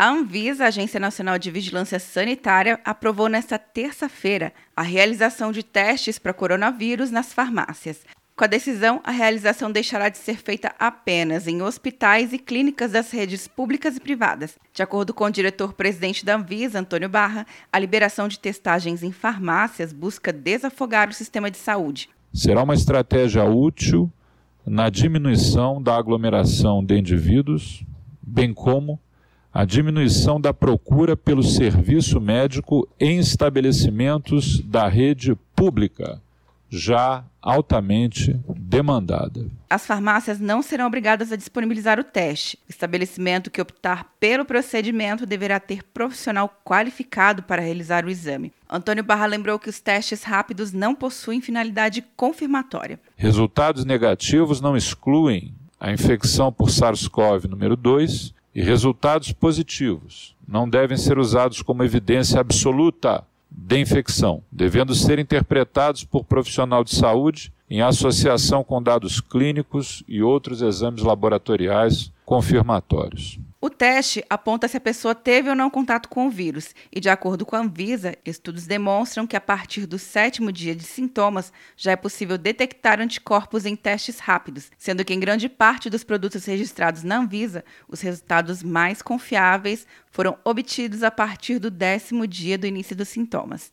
A Anvisa, Agência Nacional de Vigilância Sanitária, aprovou nesta terça-feira a realização de testes para coronavírus nas farmácias. Com a decisão, a realização deixará de ser feita apenas em hospitais e clínicas das redes públicas e privadas. De acordo com o diretor-presidente da Anvisa, Antônio Barra, a liberação de testagens em farmácias busca desafogar o sistema de saúde. Será uma estratégia útil na diminuição da aglomeração de indivíduos, bem como a diminuição da procura pelo serviço médico em estabelecimentos da rede pública já altamente demandada. As farmácias não serão obrigadas a disponibilizar o teste. O estabelecimento que optar pelo procedimento deverá ter profissional qualificado para realizar o exame. Antônio Barra lembrou que os testes rápidos não possuem finalidade confirmatória. Resultados negativos não excluem a infecção por SARS-CoV número 2 e resultados positivos não devem ser usados como evidência absoluta de infecção, devendo ser interpretados por profissional de saúde em associação com dados clínicos e outros exames laboratoriais confirmatórios. O teste aponta se a pessoa teve ou não contato com o vírus, e de acordo com a Anvisa, estudos demonstram que a partir do sétimo dia de sintomas já é possível detectar anticorpos em testes rápidos, sendo que em grande parte dos produtos registrados na Anvisa, os resultados mais confiáveis foram obtidos a partir do décimo dia do início dos sintomas.